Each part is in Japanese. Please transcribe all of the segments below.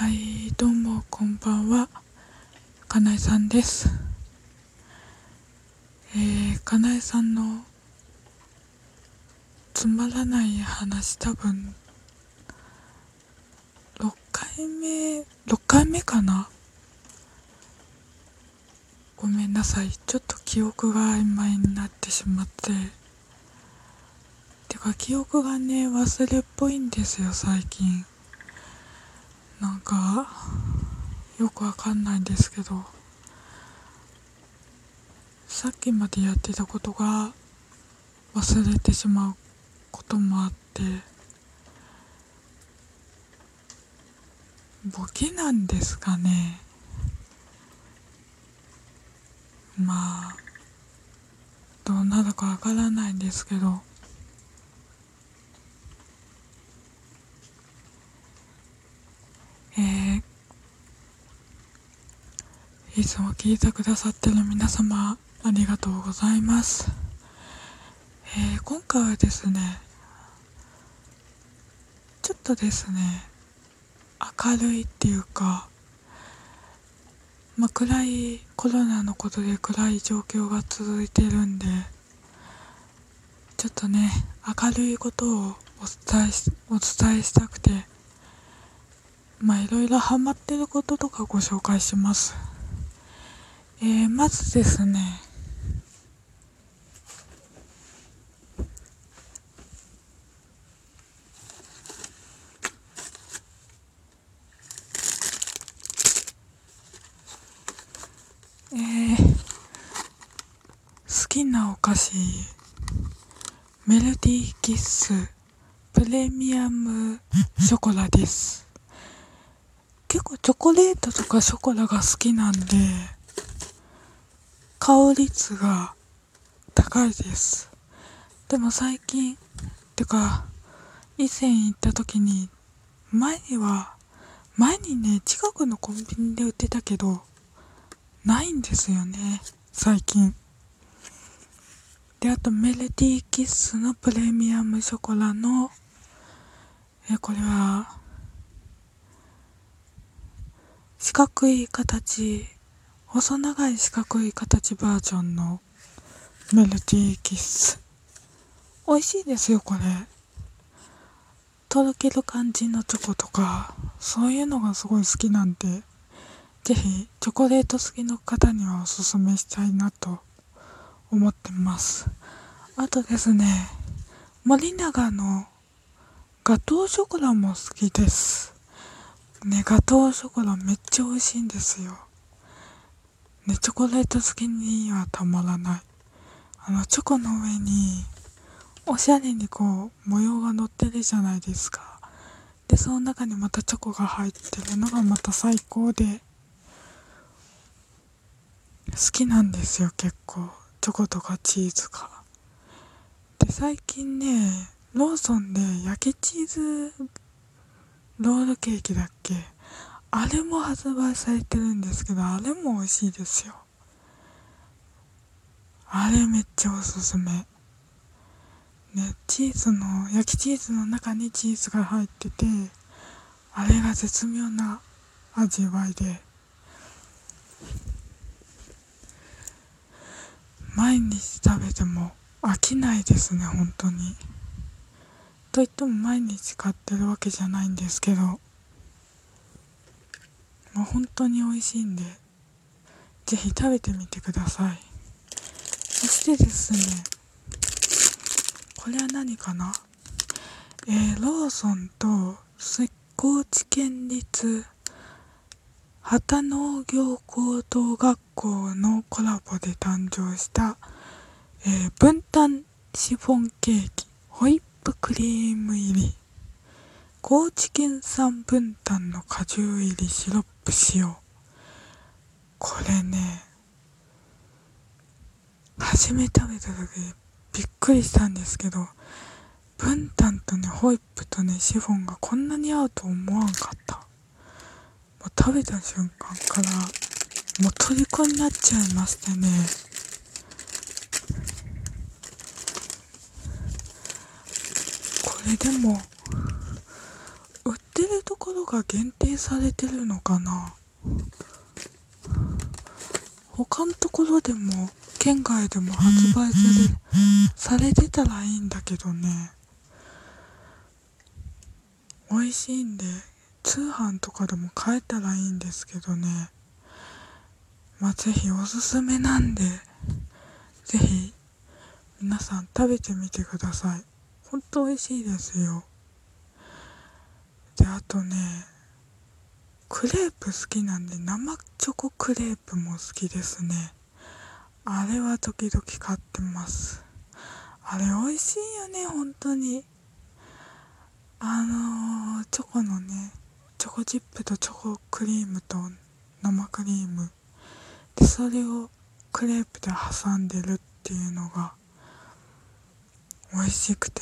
はい、どうもこんばんは。かなえさんです。えー、かなえさんのつまらない話多分6回目6回目かな？ごめんなさい。ちょっと記憶が曖昧になってしまって。てか記憶がね忘れっぽいんですよ最近。なんかよくわかんないんですけどさっきまでやってたことが忘れてしまうこともあってボケなんですかね。まあどうなるかわからないんですけどえー、いつも聞いてくださってる皆様ありがとうございます、えー、今回はですねちょっとですね明るいっていうかまあ、暗いコロナのことで暗い状況が続いてるんでちょっとね明るいことをお伝えしお伝えしたくてまあいろいろハマってることとかご紹介します。えー、まずですねえー、好きなお菓子メルディーキッスプレミアムショコラです。結構チョコレートとかショコラが好きなんで香り率が高いです。でも最近てか以前行った時に前には前にね近くのコンビニで売ってたけどないんですよね最近。であとメルディーキッスのプレミアムショコラのえこれは四角い形細長い四角い形バージョンのメルディーキッス。美味しいですよこれ。とろける感じのチョコとかそういうのがすごい好きなんでぜひチョコレート好きの方にはおすすめしたいなと思ってます。あとですね森永のガトーショコラも好きです。ねガトーショコラめっちゃ美味しいんですよ。ねチョコレート好きにはたまらない。あのチョコの上におしゃれにこう模様が乗ってるじゃないですか。でその中にまたチョコが入ってるのがまた最高で好きなんですよ結構。チョコとかチーズが。で最近ねローソンで焼きチーズロールケーキだっけあれも発売されてるんですけどあれも美味しいですよ。あれめっちゃおすすめ。ねチーズの焼きチーズの中にチーズが入っててあれが絶妙な味わいで。毎日食べても飽きないですね本当に。といっても毎日買ってるわけじゃないんですけど。もう本当に美味しいんでぜひ食べてみてください。そしてですねこれは何かな？えー、ローソンと高知県立旗農業高等学校のコラボで誕生した、えー、分担シフォンケーキホイップクリーム入り。高知県産分担の果汁入りシロップ使用これね初め食べた時びっくりしたんですけど分担とねホイップとねシフォンがこんなに合うと思わんかった。もう食べた瞬間からもう虜になっちゃいましてね。これでもてるところが限定されてるのかな？他のところでも県外でも発売されされてたらいいんだけどね。美味しいんで通販とかでも買えたらいいんですけどね。まあぜひおすすめなんでぜひ皆さん食べてみてください。ほんと美味しいですよ。であとねクレープ好きなんで生チョコクレープも好きですね。あれは時々買ってます。あれ美味しいよね本当に。あのー、チョコのねチョコチップとチョコクリームと生クリーム。でそれをクレープで挟んでるっていうのが美味しくて。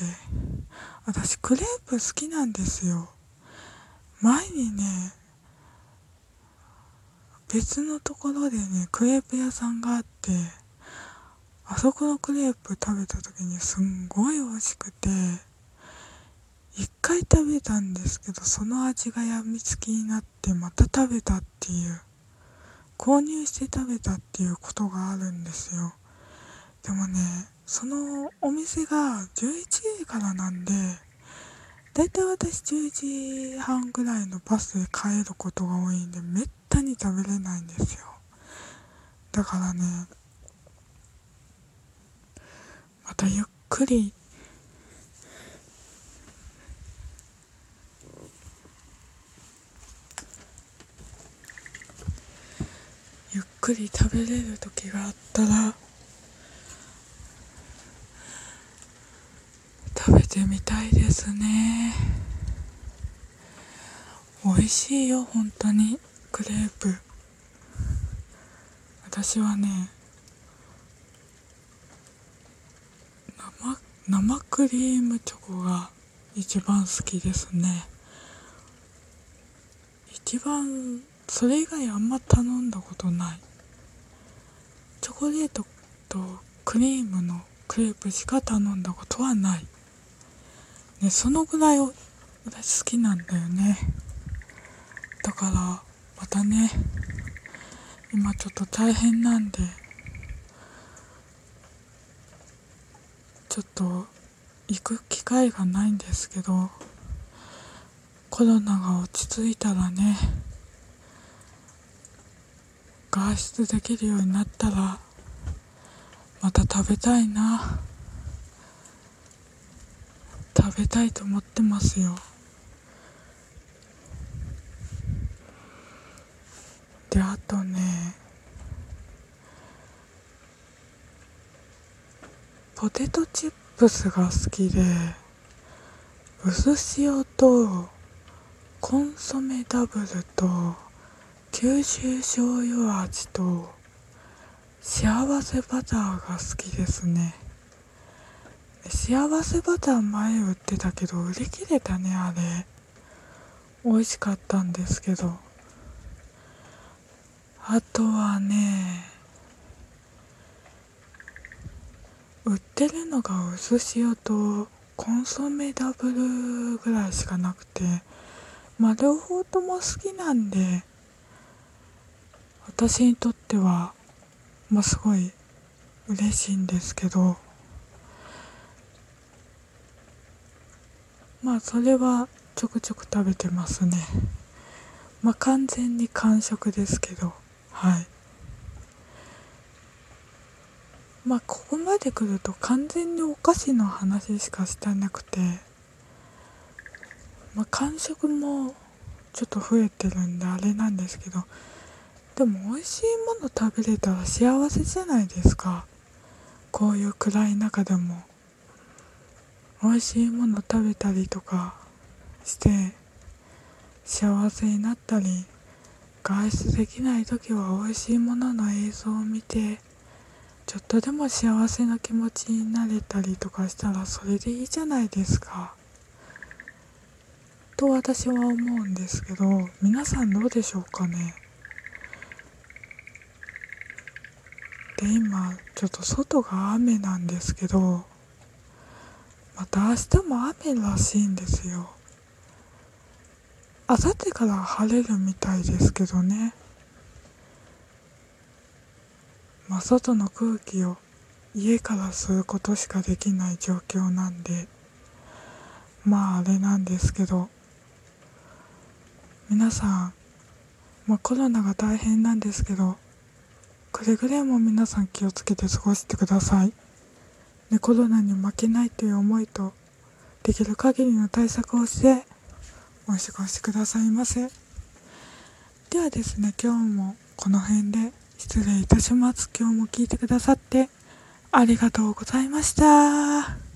私クレープ好きなんですよ。前にね別のところでねクレープ屋さんがあってあそこのクレープ食べた時にすんごい美味しくて一回食べたんですけどその味がやみつきになってまた食べたっていう購入して食べたっていうことがあるんですよ。でもねそのお店が11時からなんでだいたい私10時半ぐらいのバスで帰ることが多いんでめったに食べれないんですよ。だからねまたゆっくりゆっくり食べれる時があったらてみたいですね美味しいよ本当に。クレープ。私はね生生クリームチョコが一番好きですね。一番それ以外あんま頼んだことない。チョコレートとクリームのクレープしか頼んだことはない。ね、そのぐらい私好きなんだよね。だからまたね今ちょっと大変なんでちょっと行く機会がないんですけどコロナが落ち着いたらね外出できるようになったらまた食べたいな。食べたいと思ってますよ。であとね。ポテトチップスが好きで薄塩とコンソメダブルと九州醤油味と幸せバターが好きですね。幸せバター前売ってたけど売り切れたねあれ。美味しかったんですけど。あとはね売ってるのが薄塩とコンソメダブルぐらいしかなくてまあ両方とも好きなんで私にとってはまあすごい嬉しいんですけどまあそれはちょくちょく食べてますね。まあ完全に完食ですけど。はい。まあここまで来ると完全にお菓子の話しかしてなくてまあ完食もちょっと増えてるんであれなんですけどでも美味しいもの食べれたら幸せじゃないですか。こういう暗い中でも。美味しいもの食べたりとかして幸せになったり外出できない時は美味しいものの映像を見てちょっとでも幸せな気持ちになれたりとかしたらそれでいいじゃないですか。と私は思うんですけど皆さんどうでしょうかね？で今ちょっと外が雨なんですけどまた明日も雨らしいんですよあさってから晴れるみたいですけどね。まあ外の空気を家から吸うことしかできない状況なんでまああれなんですけど皆さん、まあ、コロナが大変なんですけどくれぐれも皆さん気をつけて過ごしてください、ね、コロナに負けないという思いとできる限りの対策をしてお過ごしくださいませではですね今日もこの辺で失礼いたします今日も聞いてくださってありがとうございました。